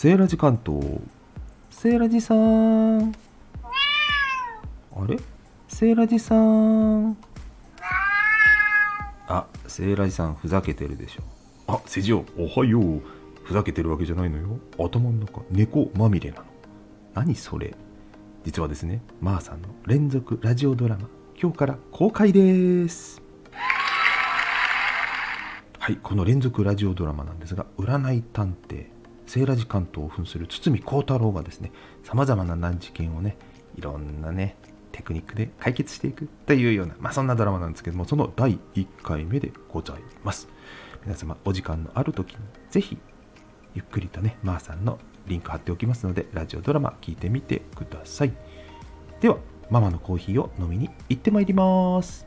セーラジ関東セーラジさん。あれ？セーラジさん。あセーラジさんふざけてるでしょ。あセジオおはよう。ふざけてるわけじゃないのよ。頭の中猫まみれなの。何それ？実はですねまー、さんの連続ラジオドラマ今日から公開です。はいこの連続ラジオドラマなんですが占い探偵。セーラジ関東を扮する堤幸太郎がですねさまざまな難事件をねいろんなねテクニックで解決していくというような、まあ、そんなドラマなんですけどもその第1回目でございます。皆様お時間のある時にぜひゆっくりとねまー、さんのリンク貼っておきますのでラジオドラマ聞いてみてください。ではママのコーヒーを飲みに行ってまいります。